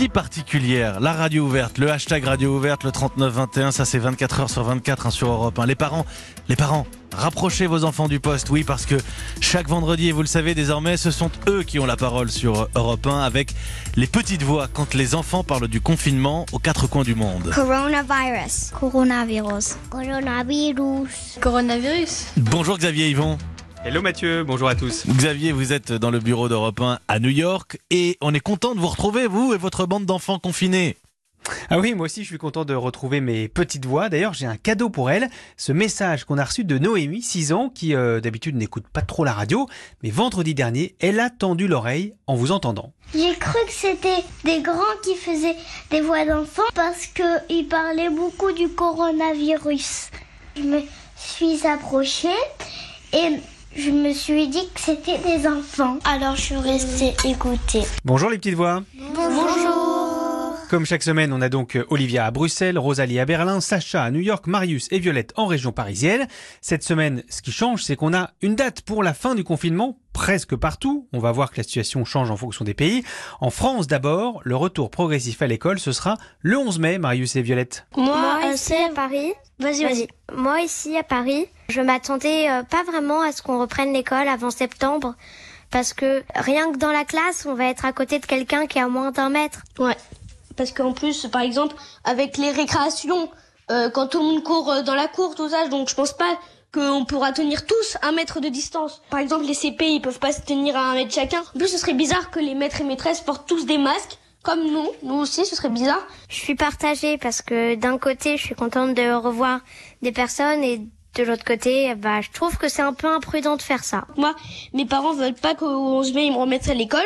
si particulière. La radio ouverte, le hashtag radio ouverte, le 3921, ça c'est 24 heures sur 24 hein, sur Europe 1. Les parents, les parents, rapprochez vos enfants du poste, oui, parce que chaque vendredi, et vous le savez désormais, ce sont eux qui ont la parole sur Europe 1 avec les petites voix quand les enfants parlent du confinement aux quatre coins du monde. Coronavirus. Coronavirus. Coronavirus. Coronavirus. Bonjour Xavier Yvon. Hello Mathieu, bonjour à tous. Xavier, vous êtes dans le bureau d'Europe 1 à New York et on est content de vous retrouver, vous et votre bande d'enfants confinés. Ah oui, moi aussi je suis content de retrouver mes petites voix. D'ailleurs, j'ai un cadeau pour elle. Ce message qu'on a reçu de Noémie, 6 ans, qui euh, d'habitude n'écoute pas trop la radio, mais vendredi dernier, elle a tendu l'oreille en vous entendant. J'ai cru que c'était des grands qui faisaient des voix d'enfants parce qu'ils parlaient beaucoup du coronavirus. Je me suis approchée et je me suis dit que c'était des enfants. Alors je suis restée écouter. Bonjour les petites voix. Bonjour. Comme chaque semaine, on a donc euh, Olivia à Bruxelles, Rosalie à Berlin, Sacha à New York, Marius et Violette en région parisienne. Cette semaine, ce qui change, c'est qu'on a une date pour la fin du confinement presque partout. On va voir que la situation change en fonction des pays. En France d'abord, le retour progressif à l'école, ce sera le 11 mai, Marius et Violette. Moi, Moi, ici à Paris. Vas-y, Vas-y. Moi ici à Paris, je m'attendais euh, pas vraiment à ce qu'on reprenne l'école avant septembre. Parce que rien que dans la classe, on va être à côté de quelqu'un qui est à moins d'un mètre. Ouais. Parce qu'en plus, par exemple, avec les récréations, euh, quand tout le monde court euh, dans la cour, tout ça, donc je pense pas qu'on pourra tenir tous un mètre de distance. Par exemple, les CP, ils peuvent pas se tenir à un mètre chacun. En plus, ce serait bizarre que les maîtres et maîtresses portent tous des masques, comme nous. Nous aussi, ce serait bizarre. Je suis partagée parce que d'un côté, je suis contente de revoir des personnes et de l'autre côté, bah, je trouve que c'est un peu imprudent de faire ça. Moi, mes parents veulent pas qu'au 11 mai, ils me remettent à l'école.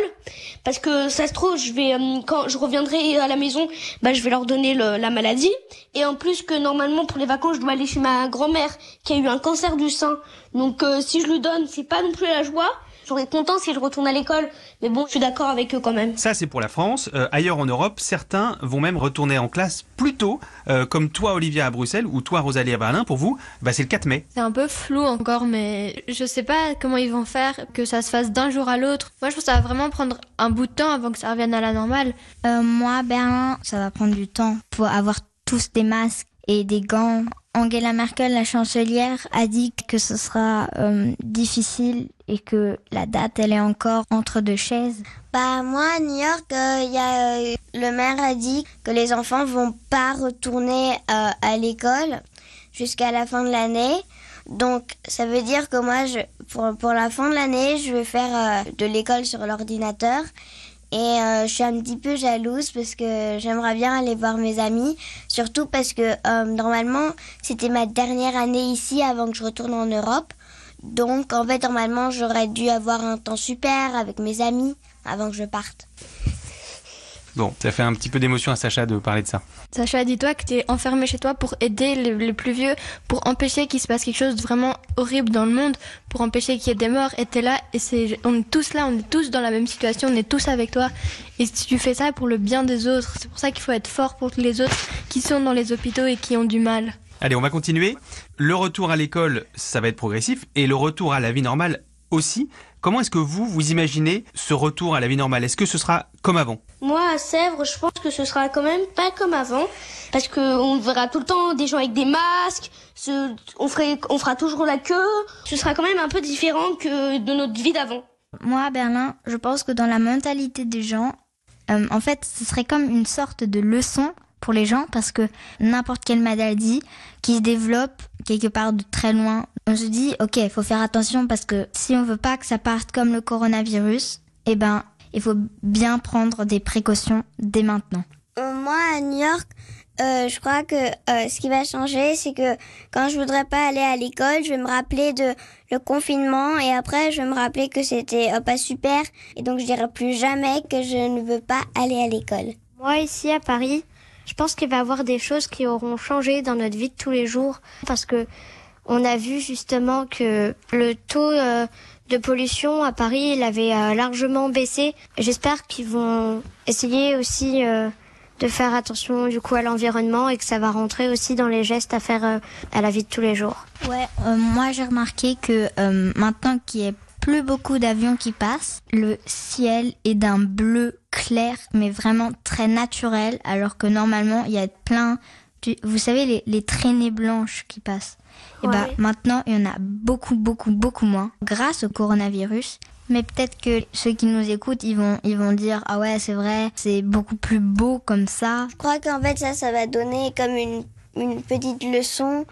Parce que ça se trouve, je vais, euh, quand je reviendrai à la maison, bah, je vais leur donner la maladie. Et en plus que normalement, pour les vacances, je dois aller chez ma grand-mère qui a eu un cancer du sein. Donc, euh, si je lui donne, c'est pas non plus la joie. J'aurais content si je retourne à l'école. Mais bon, je suis d'accord avec eux quand même. Ça, c'est pour la France. Euh, ailleurs en Europe, certains vont même retourner en classe plus tôt, euh, comme toi, Olivia, à Bruxelles, ou toi, Rosalie, à Berlin. Pour vous, bah, c'est le 4 mai. C'est un peu flou encore, mais je sais pas comment ils vont faire que ça se fasse d'un jour à l'autre. Moi, je pense que ça va vraiment prendre un bout de temps avant que ça revienne à la normale. Euh, moi, Berlin, ça va prendre du temps pour avoir tous des masques et des gants. Angela Merkel, la chancelière, a dit que ce sera euh, difficile et que la date, elle est encore entre deux chaises. Bah moi à New York, a euh, le maire a dit que les enfants vont pas retourner euh, à l'école jusqu'à la fin de l'année. Donc ça veut dire que moi pour la fin de l'année, je vais faire euh, de l'école sur l'ordinateur. Et euh, je suis un petit peu jalouse parce que j'aimerais bien aller voir mes amis, surtout parce que euh, normalement c'était ma dernière année ici avant que je retourne en Europe. Donc en fait normalement j'aurais dû avoir un temps super avec mes amis avant que je parte. Bon, ça fait un petit peu d'émotion à Sacha de parler de ça. Sacha, dis-toi que t'es enfermé chez toi pour aider les, les plus vieux, pour empêcher qu'il se passe quelque chose de vraiment horrible dans le monde, pour empêcher qu'il y ait des morts. Et t'es là, et c'est, on est tous là, on est tous dans la même situation, on est tous avec toi. Et si tu fais ça pour le bien des autres, c'est pour ça qu'il faut être fort pour les autres qui sont dans les hôpitaux et qui ont du mal. Allez, on va continuer. Le retour à l'école, ça va être progressif, et le retour à la vie normale aussi. Comment est-ce que vous, vous imaginez ce retour à la vie normale? Est-ce que ce sera comme avant? Moi, à Sèvres, je pense que ce sera quand même pas comme avant. Parce que on verra tout le temps des gens avec des masques, ce- on, ferait, on fera toujours la queue. Ce sera quand même un peu différent que de notre vie d'avant. Moi, à Berlin, je pense que dans la mentalité des gens, euh, en fait, ce serait comme une sorte de leçon pour les gens parce que n'importe quelle maladie qui se développe quelque part de très loin, on se dit, ok, il faut faire attention parce que si on veut pas que ça parte comme le coronavirus, eh ben, il faut bien prendre des précautions dès maintenant. Euh, moi, à New York, euh, je crois que euh, ce qui va changer, c'est que quand je voudrais pas aller à l'école, je vais me rappeler de le confinement et après, je vais me rappeler que c'était euh, pas super et donc je dirai plus jamais que je ne veux pas aller à l'école. Moi, ici à Paris, je pense qu'il va y avoir des choses qui auront changé dans notre vie de tous les jours parce que on a vu justement que le taux euh, de pollution à Paris, il avait euh, largement baissé. J'espère qu'ils vont essayer aussi euh, de faire attention du coup à l'environnement et que ça va rentrer aussi dans les gestes à faire à la vie de tous les jours. Ouais, moi j'ai remarqué que maintenant qu'il y plus beaucoup d'avions qui passent. Le ciel est d'un bleu clair, mais vraiment très naturel, alors que normalement, il y a plein, vous savez, les, les traînées blanches qui passent. Et bah, maintenant, il y en a beaucoup, beaucoup, beaucoup moins grâce au coronavirus. Mais peut-être que ceux qui nous écoutent, ils vont, ils vont dire ah ouais c'est vrai, c'est beaucoup plus beau comme ça. Je crois qu'en fait ça, ça va donner comme une, une petite leçon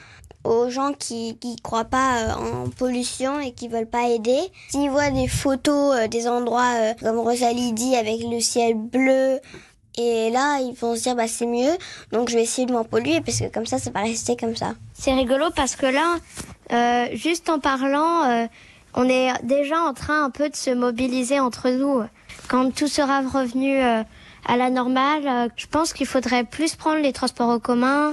aux gens qui qui croient pas euh, en pollution et qui veulent pas aider. S'ils voient des photos euh, des endroits euh, comme Rosalie dit avec le ciel bleu et là ils vont se dire bah c'est mieux donc je vais essayer de m'en polluer parce que comme ça ça va rester comme ça. C'est rigolo parce que là juste en parlant on est déjà en train un peu de se mobiliser entre nous. Quand tout sera revenu à la normale, je pense qu'il faudrait plus prendre les transports en commun, euh,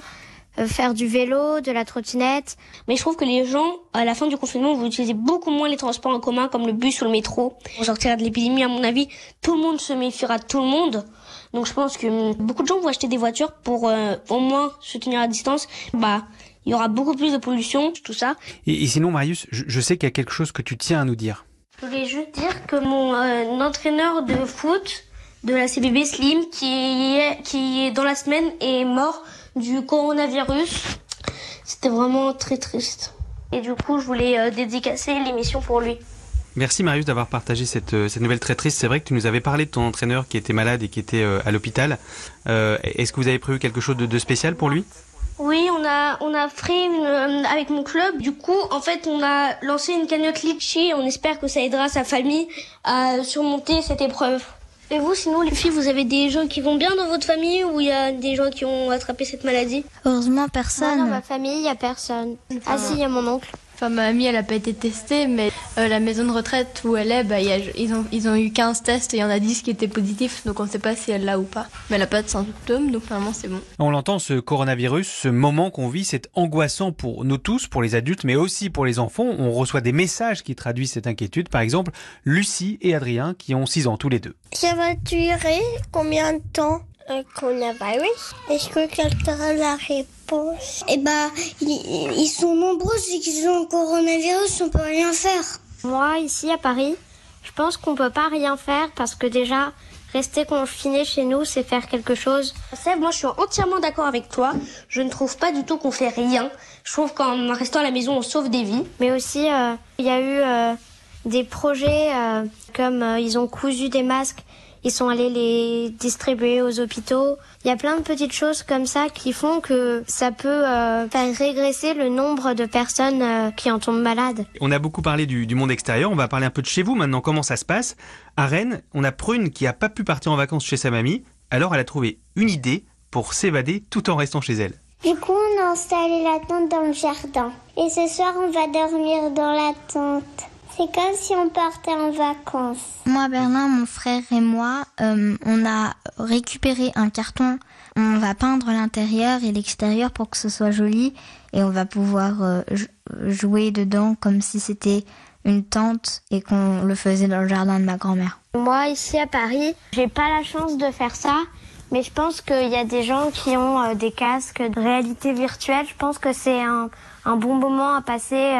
faire du vélo, de la trottinette. Mais je trouve que les gens, à la fin du confinement, vont utiliser beaucoup moins les transports en commun comme le bus ou le métro. Pour sortir de l'épidémie, à mon avis, tout le monde se méfiera de tout le monde. Donc je pense que beaucoup de gens vont acheter des voitures pour euh, au moins se tenir à distance. Bah, il y aura beaucoup plus de pollution, tout ça. Et, sinon, Marius, je, sais qu'il y a quelque chose que tu tiens à nous dire. Je voulais juste dire que mon euh, entraîneur de foot de la CBB Slim, qui est, qui est dans la semaine, est mort du coronavirus. C'était vraiment très triste. Et du coup, je voulais euh, dédicacer l'émission pour lui. Merci Marius d'avoir partagé cette, euh, cette, nouvelle très triste. C'est vrai que tu nous avais parlé de ton entraîneur qui était malade et qui était euh, à l'hôpital. Est-ce que vous avez prévu quelque chose de, spécial pour lui? Oui, on a on a fait une, avec mon club. Du coup, en fait, on a lancé une cagnotte Litchi. On espère que ça aidera sa famille à surmonter cette épreuve. Et vous, sinon, les filles, vous avez des gens qui vont bien dans votre famille ou il y a des gens qui ont attrapé cette maladie? Heureusement, personne. dans ma famille, il y a personne. Ah si, il y a mon oncle. Enfin, ma amie, elle n'a pas été testée, mais euh, la maison de retraite où elle est, bah, ils, ont, ils ont eu 15 tests et il y en a 10 qui étaient positifs, donc on ne sait pas si elle l'a ou pas. Mais elle n'a pas de symptômes, donc normalement c'est bon. On l'entend, ce coronavirus, ce moment qu'on vit, c'est angoissant pour nous tous, pour les adultes, mais aussi pour les enfants. On reçoit des messages qui traduisent cette inquiétude. Par exemple, Lucie et Adrien, qui ont 6 ans tous les deux. Ça va durer combien de temps? Un coronavirus Est-ce que quelqu'un a la réponse? Eh ben, ils, sont nombreux et qu'ils ont le coronavirus, on peut rien faire. Moi, ici à Paris, je pense qu'on peut pas rien faire parce que déjà, rester confiné chez nous, c'est faire quelque chose. Seb, moi je suis entièrement d'accord avec toi. Je ne trouve pas du tout qu'on fait rien. Je trouve qu'en restant à la maison, on sauve des vies. Mais aussi, euh, il y a eu euh, des projets euh, comme ils ont cousu des masques ils sont allés les distribuer aux hôpitaux. Il y a plein de petites choses comme ça qui font que ça peut euh, faire régresser le nombre de personnes euh, qui en tombent malades. On a beaucoup parlé du, monde extérieur, on va parler un peu de chez vous maintenant, comment ça se passe? À Rennes, on a Prune qui a pas pu partir en vacances chez sa mamie, alors elle a trouvé une idée pour s'évader tout en restant chez elle. Du coup, on a installé la tente dans le jardin. Et ce soir, on va dormir dans la tente. C'est comme si on partait en vacances. Moi, Berlin, mon frère et moi, euh, on a récupéré un carton. On va peindre l'intérieur et l'extérieur pour que ce soit joli. Et on va pouvoir euh, jouer dedans comme si c'était une tente et qu'on le faisait dans le jardin de ma grand-mère. Moi, ici à Paris, j'ai pas la chance de faire ça. Mais je pense qu'il y a des gens qui ont euh, des casques de réalité virtuelle. Je pense que c'est un, un, bon moment à passer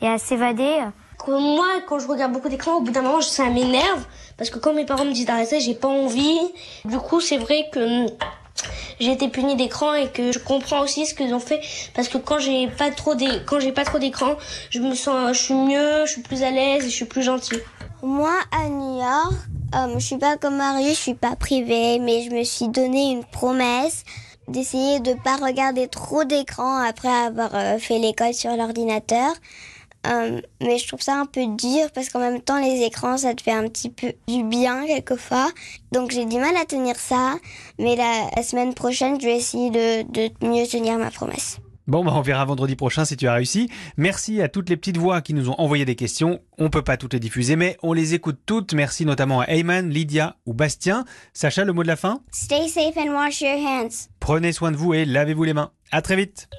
et à s'évader moi, quand je regarde beaucoup d'écrans, au bout d'un moment, ça m'énerve parce que quand mes parents me disent d'arrêter, j'ai pas envie. Du coup, c'est vrai que hum, j'ai été punie d'écran et que je comprends aussi ce qu'ils ont fait parce que quand j'ai pas trop quand j'ai pas trop d'écran, je me sens je suis mieux, je suis plus à l'aise et je suis plus gentille. Moi à New York, hum, je suis pas comme Marie, je suis pas privée, mais je me suis donné une promesse d'essayer de pas regarder trop d'écran après avoir euh, fait l'école sur l'ordinateur. Euh, mais je trouve ça un peu dur parce qu'en même temps, les écrans, ça te fait un petit peu du bien quelquefois. Donc j'ai du mal à tenir ça. Mais la, semaine prochaine, je vais essayer de, de mieux tenir ma promesse. Bon, bah on verra vendredi prochain si tu as réussi. Merci à toutes les petites voix qui nous ont envoyé des questions. On peut pas toutes les diffuser, mais on les écoute toutes. Merci notamment à Ayman, Lydia ou Bastien. Sacha, le mot de la fin? Stay safe and wash your hands. Prenez soin de vous et lavez-vous les mains. À très vite.